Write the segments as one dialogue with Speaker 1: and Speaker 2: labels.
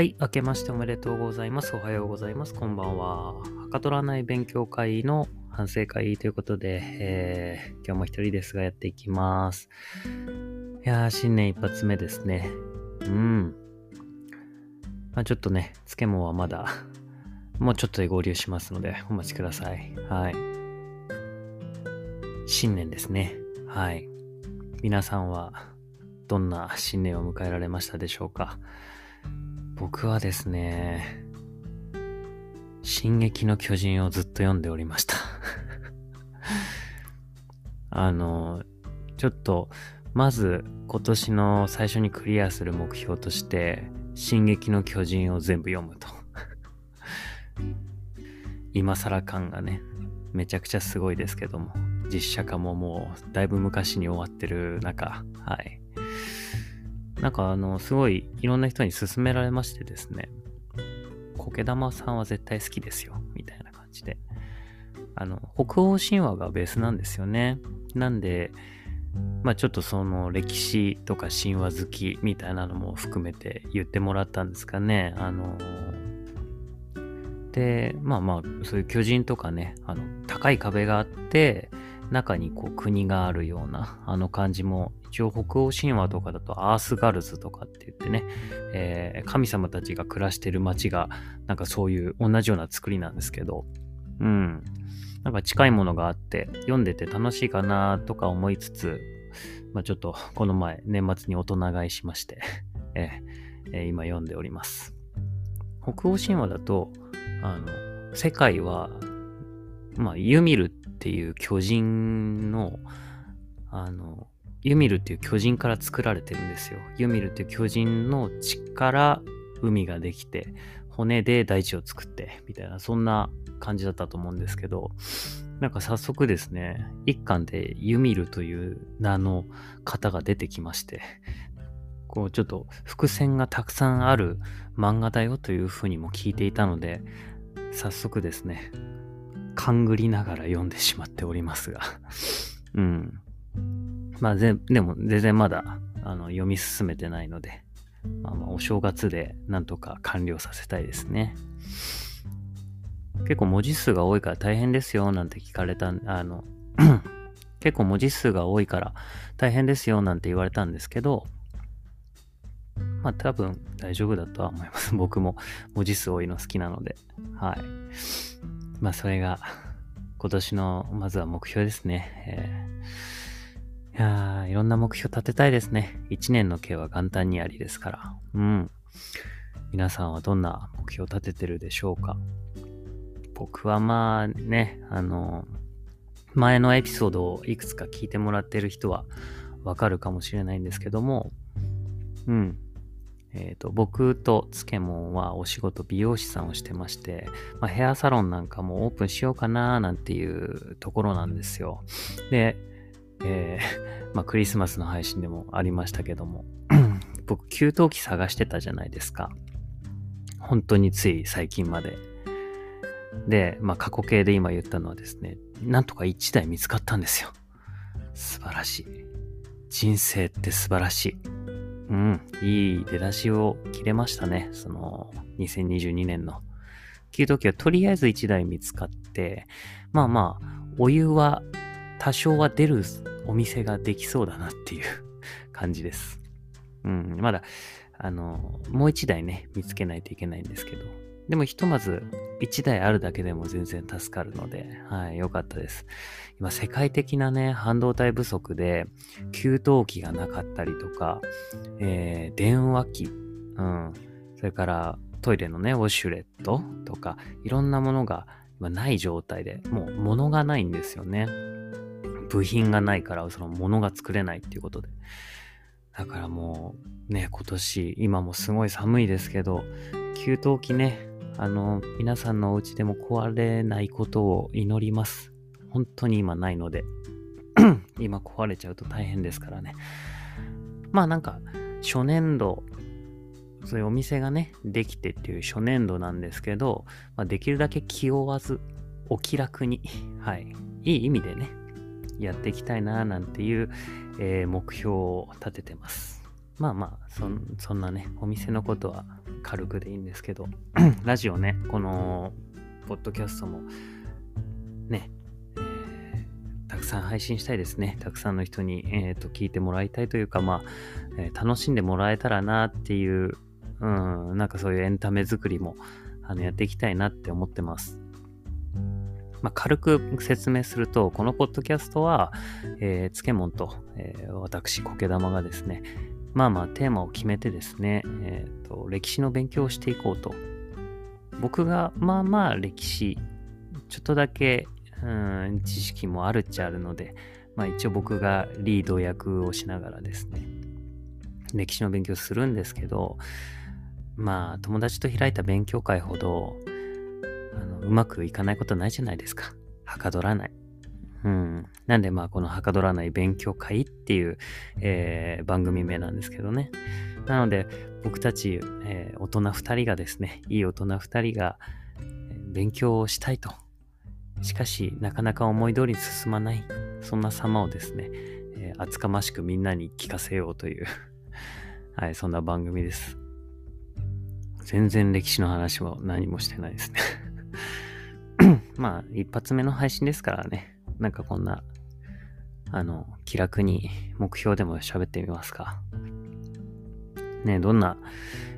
Speaker 1: はい、明けましておめでとうございます。おはようございます。こんばんは。はかどらない勉強会の反省会ということで、えー、今日も一人ですがやっていきます。いやー、新年一発目ですね。うん。まあ、ちょっとね、つけもはまだ、もうちょっとで合流しますので、お待ちください。はい。新年ですね。はい。皆さんは、どんな新年を迎えられましたでしょうか僕はですね、進撃の巨人をずっと読んでおりました あの、ちょっと、まず今年の最初にクリアする目標として、進撃の巨人を全部読むと 今更感がね、めちゃくちゃすごいですけども、実写化ももうだいぶ昔に終わってる中、はい。なんかあの、すごいいろんな人に勧められましてですね、苔玉さんは絶対好きですよ、みたいな感じで。あの、北欧神話がベースなんですよね。なんで、まあちょっとその歴史とか神話好きみたいなのも含めて言ってもらったんですかね。あので、まあまあ、そういう巨人とかね、あの、高い壁があって、中にこう国があるようなあの感じも一応北欧神話とかだとアースガルズとかって言ってね、えー、神様たちが暮らしてる街がなんかそういう同じような作りなんですけどうん。なんか近いものがあって読んでて楽しいかなとか思いつつ、まあ、ちょっとこの前年末に大人買いしまして えー、えー、今読んでおります。北欧神話だとあの世界はまあユミルっていう巨人の、あの、ユミルっていう巨人から作られてるんですよ。ユミルっていう巨人の血から海ができて、骨で大地を作って、みたいな、そんな感じだったと思うんですけど、なんか早速ですね、一巻でユミルという名の方が出てきまして、こうちょっと伏線がたくさんある漫画だよというふうにも聞いていたので、早速ですね、勘ぐりながら読んでしまっておりますが うん。まあ、でも全然まだ、あの、読み進めてないので、まあまあ、お正月でなんとか完了させたいですね。結構文字数が多いから大変ですよ、なんて聞かれた、あの 結構文字数が多いから大変ですよ、なんて言われたんですけど、まあ多分大丈夫だとは思います。僕も文字数多いの好きなので。はい。まあそれが今年のまずは目標ですね。えー、いやいろんな目標立てたいですね。一年の計は元旦にありですから。うん。皆さんはどんな目標を立ててるでしょうか僕はまあね、あの、前のエピソードをいくつか聞いてもらってる人はわかるかもしれないんですけども、うん。え、ー、と、僕とつけもんはお仕事美容師さんをしてまして、まあ、ヘアサロンなんかもオープンしようかななんていうところなんですよ。で、えー、まあ、クリスマスの配信でもありましたけども、僕、給湯器探してたじゃないですか。本当につい最近まで。で、まあ、過去形で今言ったのはですね、なんとか1台見つかったんですよ。素晴らしい。人生って素晴らしい。うん、いい出だしを切れましたね。その、2022年の。給湯器はとりあえず1台見つかって、まあまあ、お湯は多少は出るお店ができそうだなっていう 感じです。うん、まだ、あの、もう1台ね、見つけないといけないんですけど、でもひとまず1台あるだけでも全然助かるので、はい、よかったです。今世界的なね、半導体不足で、給湯器がなかったりとか、えー、電話機、うん、それからトイレのね、ウォシュレットとか、いろんなものが今ない状態で、もう物がないんですよね。部品がないから、その物が作れないっていうことで。だからもうね、今年、今もすごい寒いですけど、給湯器ね、あの、皆さんのお家でも壊れないことを祈ります。本当に今ないので、今壊れちゃうと大変ですからね。まあなんか、初年度、そういうお店がね、できてっていう初年度なんですけど、まあ、できるだけ気負わず、お気楽に、はい、いい意味でね、やっていきたいな、なんていう、えー、目標を立ててます。まあまあそ、そんなね、お店のことは軽くでいいんですけど、ラジオね、この、ポッドキャストも、ね、えー、たくさん配信したいですね。たくさんの人に、えーと、聞いてもらいたいというか、まあ、えー、楽しんでもらえたらなっていう、うん、なんかそういうエンタメ作りもあのやっていきたいなって思ってます。まあ、軽く説明すると、このポッドキャストは、えー、つけもんと、えー、私、苔玉がですね、まあまあテーマを決めてですね、えーと、歴史の勉強をしていこうと。僕がまあまあ歴史、ちょっとだけ、うん、知識もあるっちゃあるので、まあ一応僕がリード役をしながらですね、歴史の勉強するんですけど、まあ友達と開いた勉強会ほど、あのうまくいかないことないじゃないですか。はかどらない。うん。なんでまあこのはかどらない勉強会っていう、えー、番組名なんですけどね。なので僕たち、えー、大人2人がですね、いい大人2人が勉強をしたいと。しかしなかなか思い通りに進まない。そんな様をですね、えー、厚かましくみんなに聞かせようという はい、そんな番組です。全然歴史の話も何もしてないですね まあ、一発目の配信ですからね。なんかこんな、あの、気楽に目標でも喋ってみますか。ね、どんな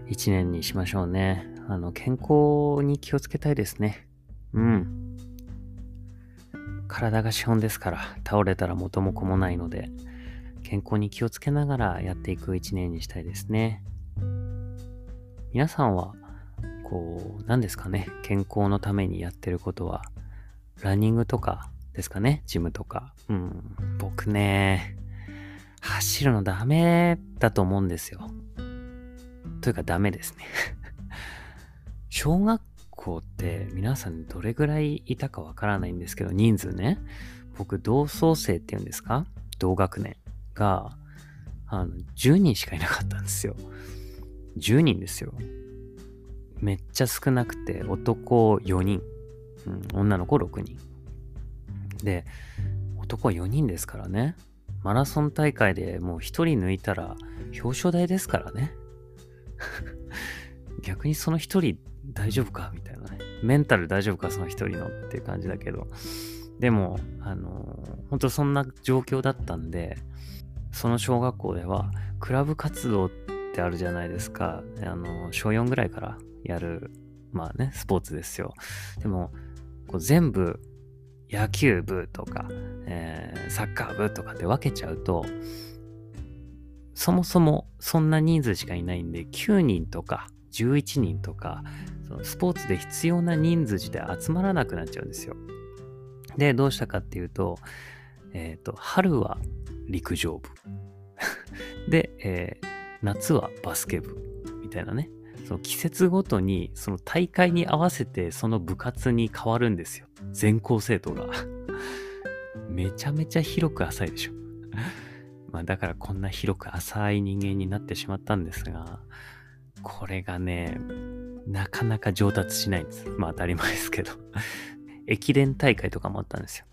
Speaker 1: 一年にしましょうね。あの、健康に気をつけたいですね。うん。体が資本ですから、倒れたら元も子もないので、健康に気をつけながらやっていく一年にしたいですね。皆さんは、こう、何ですかね、健康のためにやってることは、ランニングとかですかね、ジムとか。うん、僕ね、走るのダメだと思うんですよ。というかダメですね 小学校って皆さんどれぐらいいたかわからないんですけど、人数ね。僕、同窓生っていうんですか？同学年が、あの、10人しかいなかったんですよ。10人ですよ。めっちゃ少なくて、男4人、うん、女の子6人。で、男4人ですからね。マラソン大会でもう1人抜いたら表彰台ですからね。逆にその1人大丈夫か？みたいなね。メンタル大丈夫か？その1人のっていう感じだけど。でも、あのー、本当そんな状況だったんで、その小学校ではクラブ活動ってあるじゃないですか。あの、小4ぐらいからやる、まあね、スポーツですよ。でも、こう全部野球部とか、えー、サッカー部とかって分けちゃうと、そもそもそんな人数しかいないんで、9人とか11人とか、そのスポーツで必要な人数自体集まらなくなっちゃうんですよ。で、どうしたかっていうと、えっ、ー、と、春は陸上部。で、えー、夏はバスケ部。みたいなね。その季節ごとに、その大会に合わせてその部活に変わるんですよ。全校生徒が。めちゃめちゃ広く浅いでしょ。まあだからこんな広く浅い人間になってしまったんですが、これがね、なかなか上達しないんです。まあ当たり前ですけど。駅伝大会とかもあったんですよ。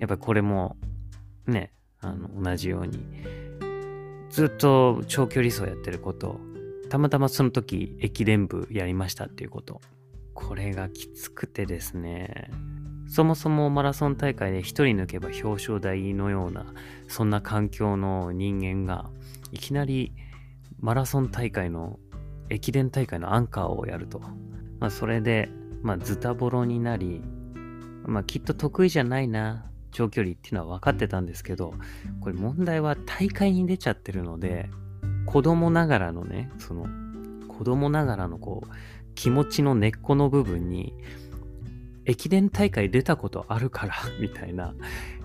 Speaker 1: やっぱこれも、ね、あの、同じように、ずっと長距離走やってることたまたまその時駅伝部やりましたっていうこと。これがきつくてですね。そもそもマラソン大会で一人抜けば表彰台のような、そんな環境の人間が、いきなりマラソン大会の、駅伝大会のアンカーをやると。まあ、それで、まあ、ズタボロになり、まあ、きっと得意じゃないな、長距離っていうのは分かってたんですけど、これ問題は大会に出ちゃってるので、子供ながらのね、その、子供ながらのこう、気持ちの根っこの部分に、駅伝大会出たことあるから、みたいな、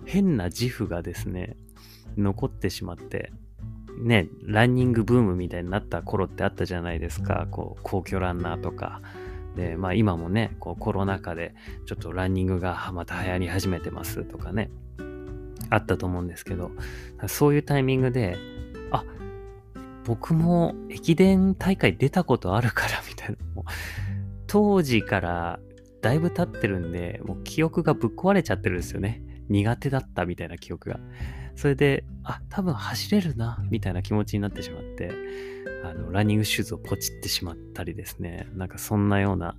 Speaker 1: 変な自負がですね、残ってしまって、ね、ランニングブームみたいになった頃ってあったじゃないですか。こう、皇居ランナーとか。で、まあ今もね、こうコロナ禍でちょっとランニングがまた流行り始めてますとかね、あったと思うんですけど、そういうタイミングで、あ、僕も駅伝大会出たことあるからみたいな。当時からだいぶ経ってるんで、もう記憶がぶっ壊れちゃってるんですよね。苦手だったみたいな記憶が。それで、あ、多分走れるな、みたいな気持ちになってしまって、あの、ランニングシューズをポチってしまったりですね。なんかそんなような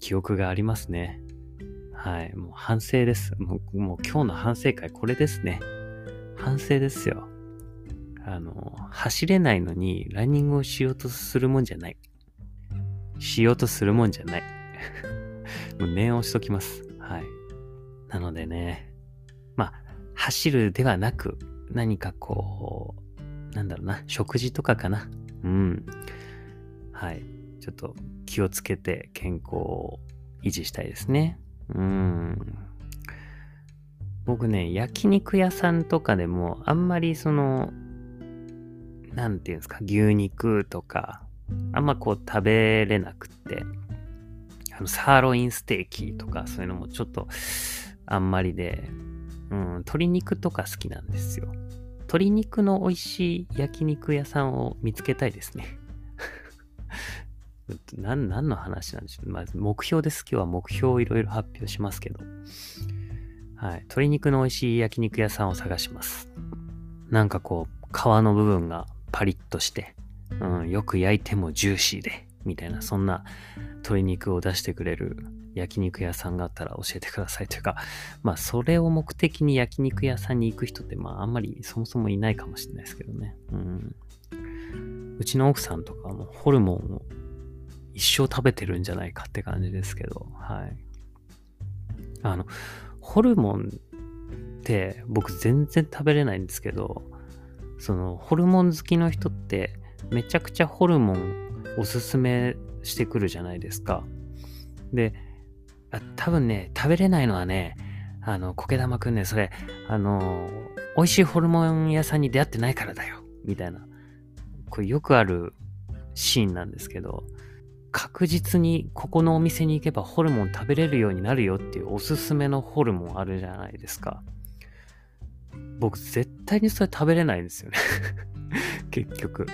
Speaker 1: 記憶がありますね。はい。もう反省です。もう、もう今日の反省会これですね。反省ですよ。あの、走れないのにランニングをしようとするもんじゃない。しようとするもんじゃない。もう念をしときます。はい。なのでね、まあ、走るではなく、何かこう、なんだろうな、食事とかかな。うん。はい。ちょっと気をつけて健康を維持したいですね。うん。僕ね、焼肉屋さんとかでも、あんまりその、なんていうんですか、牛肉とか、あんまこう食べれなくって、あの、サーロインステーキとか、そういうのもちょっと、あんまりで、うん、鶏肉とか好きなんですよ。鶏肉の美味しい焼肉屋さんを見つけたいですね。何、何の話なんでしょう。まあ、目標です。今日は目標をいろいろ発表しますけど。はい。鶏肉の美味しい焼肉屋さんを探します。なんかこう、皮の部分がパリッとして、うん、よく焼いてもジューシーで、みたいな、そんな鶏肉を出してくれる焼肉屋さんがあったら教えてくださいというか、まあ、それを目的に焼肉屋さんに行く人って、まあ、あんまりそもそもいないかもしれないですけどね。うん。うちの奥さんとかもホルモンを一生食べてるんじゃないかって感じですけど、はい。あの、ホルモンって僕全然食べれないんですけど、そのホルモン好きの人ってめちゃくちゃホルモンおすすめしてくるじゃないですか。で、あ多分ね、食べれないのはね、あの、苔玉くんね、それ、あの、美味しいホルモン屋さんに出会ってないからだよ、みたいな。これよくあるシーンなんですけど、確実にここのお店に行けばホルモン食べれるようになるよっていうおすすめのホルモンあるじゃないですか。僕絶対にそれ食べれないんですよね 結局。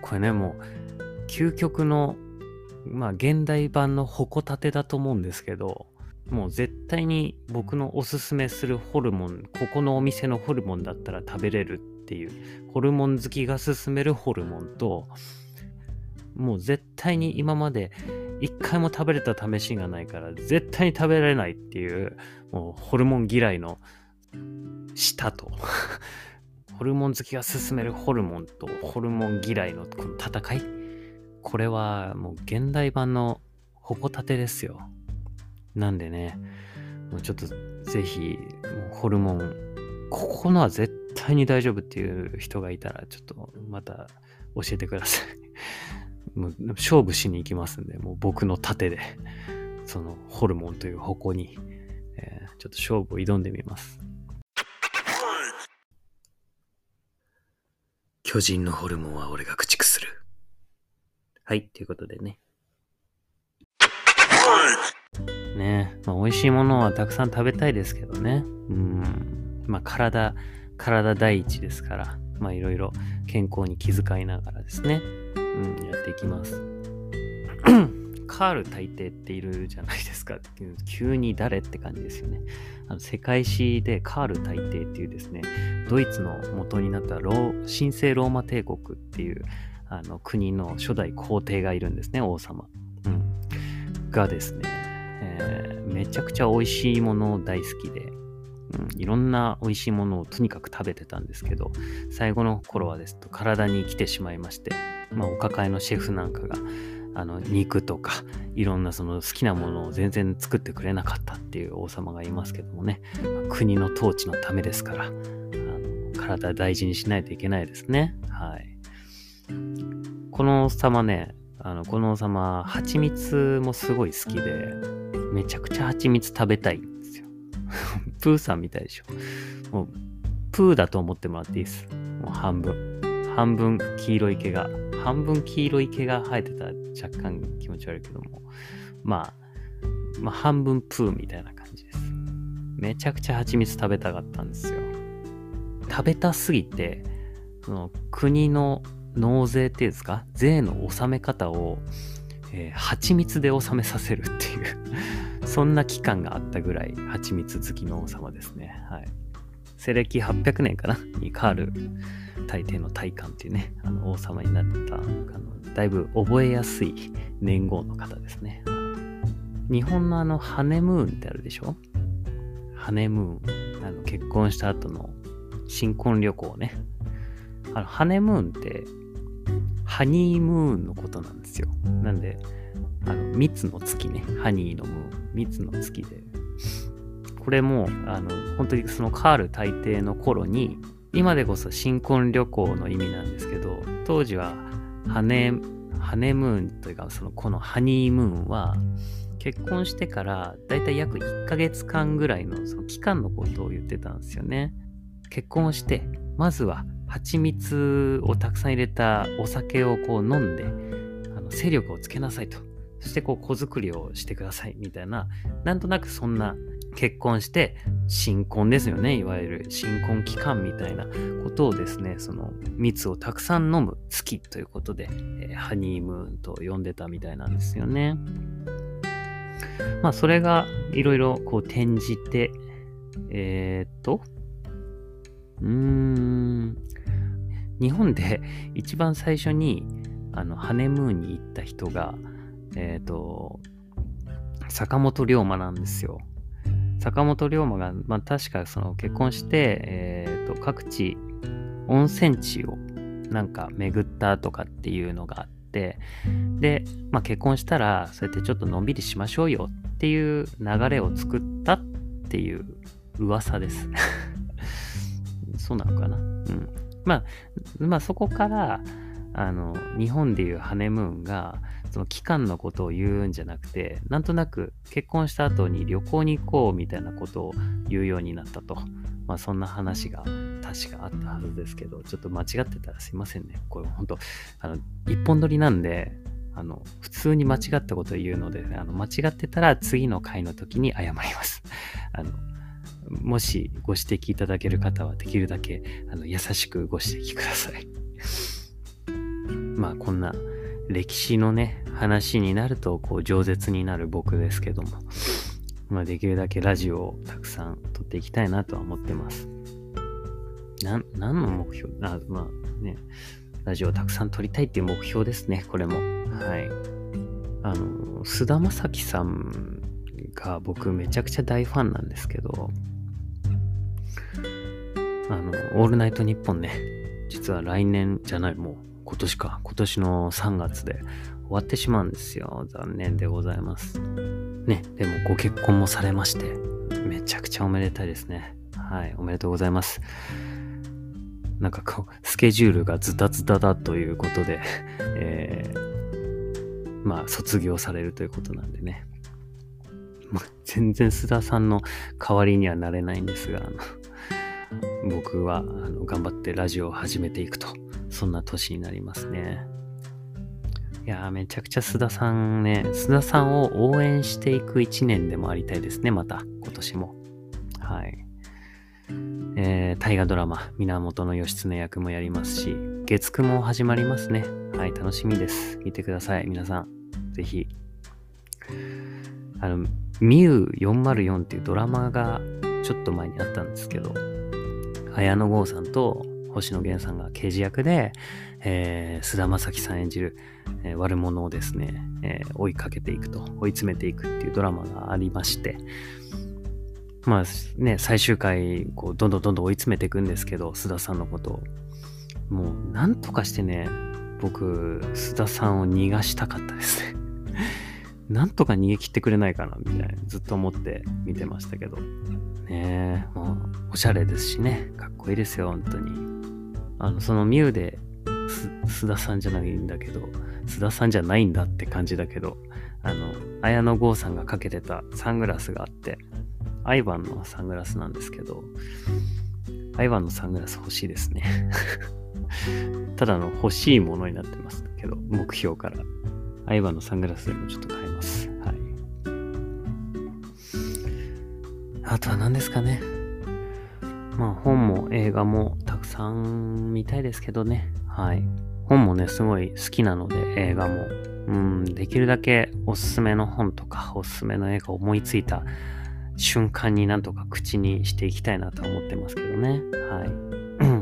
Speaker 1: これね、もう、究極のまあ現代版のホコタテだと思うんですけど、もう絶対に僕のおすすめするホルモン、ここのお店のホルモンだったら食べれるっていう、ホルモン好きが勧めるホルモンと、もう絶対に今まで一回も食べれた試しがないから絶対に食べられないっていう、もうホルモン嫌いの舌と ホルモン好きが勧めるホルモンとホルモン嫌いのこの戦いこれはもう現代版のホコタテですよ。なんでね、もうちょっとぜひ、ホルモン、ここのは絶対に大丈夫っていう人がいたら、ちょっとまた教えてください。もう勝負しに行きますんで、もう僕の盾で、そのホルモンという矛に、えー、ちょっと勝負を挑んでみます。巨人のホルモンは俺が駆逐する。はい、ということでね。ねまあ、美味しいものはたくさん食べたいですけどね。うん。まあ、体、体第一ですから、まあ、いろいろ健康に気遣いながらですね、うん、やっていきます。カール大帝っているじゃないですか。急に誰って感じですよね。あの世界史でカール大帝っていうですね、ドイツの元になったロ神聖ローマ帝国っていうあの国の初代皇帝がいるんですね、王様。うん、がですね、えー、めちゃくちゃ美味しいものを大好きで、うん、いろんな美味しいものをとにかく食べてたんですけど、最後の頃はですと体に来てしまいまして、まあ、お抱えのシェフなんかが、あの肉とかいろんなその好きなものを全然作ってくれなかったっていう王様がいますけどもね、国の統治のためですからあの体大事にしないといけないですねはいこの王様ね、あの、この王様、蜂蜜もすごい好きで、めちゃくちゃ蜂蜜食べたいんですよ。プーさんみたいでしょ。もう、プーだと思ってもらっていいです。もう半分。半分黄色い毛が、半分黄色い毛が生えてたら若干気持ち悪いけども、まあ、まあ、半分プーみたいな感じです。めちゃくちゃ蜂蜜食べたかったんですよ。食べたすぎて、その国の納税っていうんですか？税の納め方を、えー、蜂蜜で納めさせるっていうそんな期間があったぐらい蜂蜜好きの王様ですね。はい。西暦800年かな？にカール大帝の大官っていうね、あの王様になったあの、だいぶ覚えやすい年号の方ですね。日本のあの、ハネムーンってあるでしょ？ハネムーン。あの結婚した後の新婚旅行ね。あの、ハネムーンって、ハニームーンのことなんですよ。なんで、あの、蜜の月ね。ハニーのムーン。蜜の月で。これも、あの、本当にそのカール大帝の頃に、今でこそ新婚旅行の意味なんですけど、当時はハネ、ハネムーンというか、その、このハニームーンは、結婚してからだいたい約1ヶ月間ぐらいのその期間のことを言ってたんですよね。結婚して、まずは蜂蜜をたくさん入れたお酒をこう飲んで、あの勢力をつけなさいと。そしてこう子作りをしてくださいみたいな、なんとなくそんな結婚して新婚ですよね。いわゆる新婚期間みたいなことをですね、その蜜をたくさん飲む月ということで、えー、ハニームーンと呼んでたみたいなんですよね。まあそれがいろいろこう転じて、えー、っと、うーん、日本で一番最初にあのハネムーンに行った人が、えっ、と、坂本龍馬なんですよ。坂本龍馬が、まあ、確かその結婚して、えー、と各地温泉地をなんか巡ったとかっていうのがあってで、まあ、結婚したらそうやってちょっとのんびりしましょうよっていう流れを作ったっていう噂です。そうなのかな？うん。まあまあそこからあの日本でいうハネムーンがその期間のことを言うんじゃなくて、なんとなく結婚した後に旅行に行こうみたいなことを言うようになったと。まあそんな話が確かあったはずですけど、ちょっと間違ってたらすいませんね。これ本当あの、一本撮りなんで、あの、普通に間違ったことを言うので、あの、間違ってたら次の回の時に謝ります。あの、もしご指摘いただける方はできるだけあの優しくご指摘ください。まあこんな歴史のね、話になると、こう、饒舌になる僕ですけども、まあ、できるだけラジオをたくさん撮っていきたいなとは思ってます。な、何の目標？あ、まあね、ラジオをたくさん撮りたいっていう目標ですね、これも。はい。あの、菅田将暉さんが僕めちゃくちゃ大ファンなんですけど、あの、オールナイトニッポンね、実は来年じゃない、もう今年か、今年の3月で終わってしまうんですよ。残念でございます。ね、でもご結婚もされまして、めちゃくちゃおめでたいですね。はい、おめでとうございます。なんかこう、スケジュールがズタズタだということで、えー、まあ、卒業されるということなんでね。まあ、全然須田さんの代わりにはなれないんですが、僕はあの頑張ってラジオを始めていくとそんな年になりますね。いやー、めちゃくちゃ須田さんね、須田さんを応援していく一年でもありたいですね、また、今年も。はい。えー、大河ドラマ、源義経役もやりますし、月9も始まりますね。はい、楽しみです。見てください、皆さん。ぜひ。あの、ミュー404っていうドラマがちょっと前にあったんですけど、綾野剛さんと星野源さんが刑事役で、えー、菅田将暉さん演じる、えー、悪者をですね、えー、追いかけていくと、追い詰めていくっていうドラマがありまして、まあね、最終回、こう、どんどんどんどん追い詰めていくんですけど、須田さんのことを。もう、なんとかしてね、僕、須田さんを逃がしたかったですね。なんとか逃げ切ってくれないかな、みたいな、ずっと思って見てましたけど。ねえ、もう、おしゃれですしね、かっこいいですよ、本当に。あの、そのミュウで、須田さんじゃないんだけど、須田さんじゃないんだって感じだけど、あの、綾野剛さんがかけてたサングラスがあって、アイバンのサングラスなんですけど、アイバンのサングラス欲しいですね。ただの欲しいものになってますけど、目標から。アイバンのサングラスでもちょっと買います。はい。あとは何ですかね。まあ本も映画もたくさん見たいですけどね。はい。本もね、すごい好きなので映画も。うん、できるだけおすすめの本とかおすすめの映画を思いついた瞬間になんとか口にしていきたいなと思ってますけどね。はい。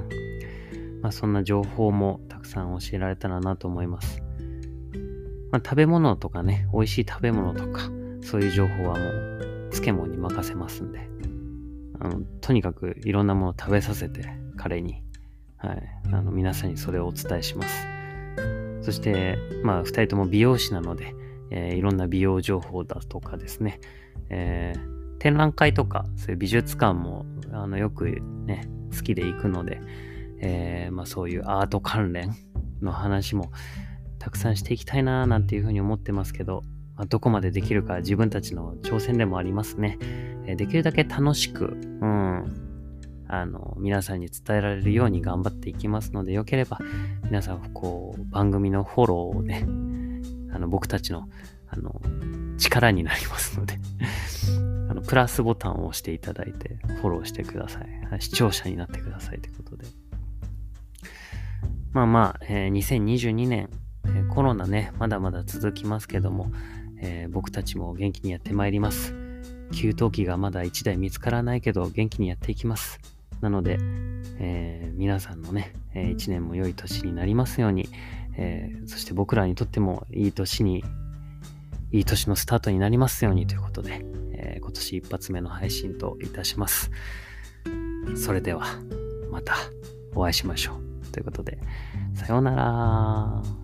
Speaker 1: まあそんな情報もたくさん教えられたらなと思います。まあ、食べ物とかね、美味しい食べ物とか、そういう情報はもう漬物に任せますんで。あのとにかくいろんなものを食べさせて彼に、はい、あの皆さんにそれをお伝えします。そして、まあ、二人とも美容師なので、えー、いろんな美容情報だとかですね、えー、展覧会とか、そういう美術館もあのよくね、好きで行くので、えー、まあ、そういうアート関連の話もたくさんしていきたいななんていうふうに思ってますけど、まあ、どこまでできるか自分たちの挑戦でもありますね。えできるだけ楽しく、うん、あの、皆さんに伝えられるように頑張っていきますので、よければ、皆さん、こう、番組のフォローをね、あの、僕たちの、あの、力になりますので あの、プラスボタンを押していただいて、フォローしてください。視聴者になってくださいということで。まあまあ、えー、2022年、えー、コロナね、まだまだ続きますけども、えー、僕たちも元気にやってまいります。給湯器がまだ1台見つからないけど元気にやっていきます。なので、えー、皆さんのね、えー、1年も良い年になりますように、えー、そして僕らにとってもいい年に、いい年のスタートになりますようにということで、え今年一発目の配信といたします。それでは、またお会いしましょう。ということで、さようなら。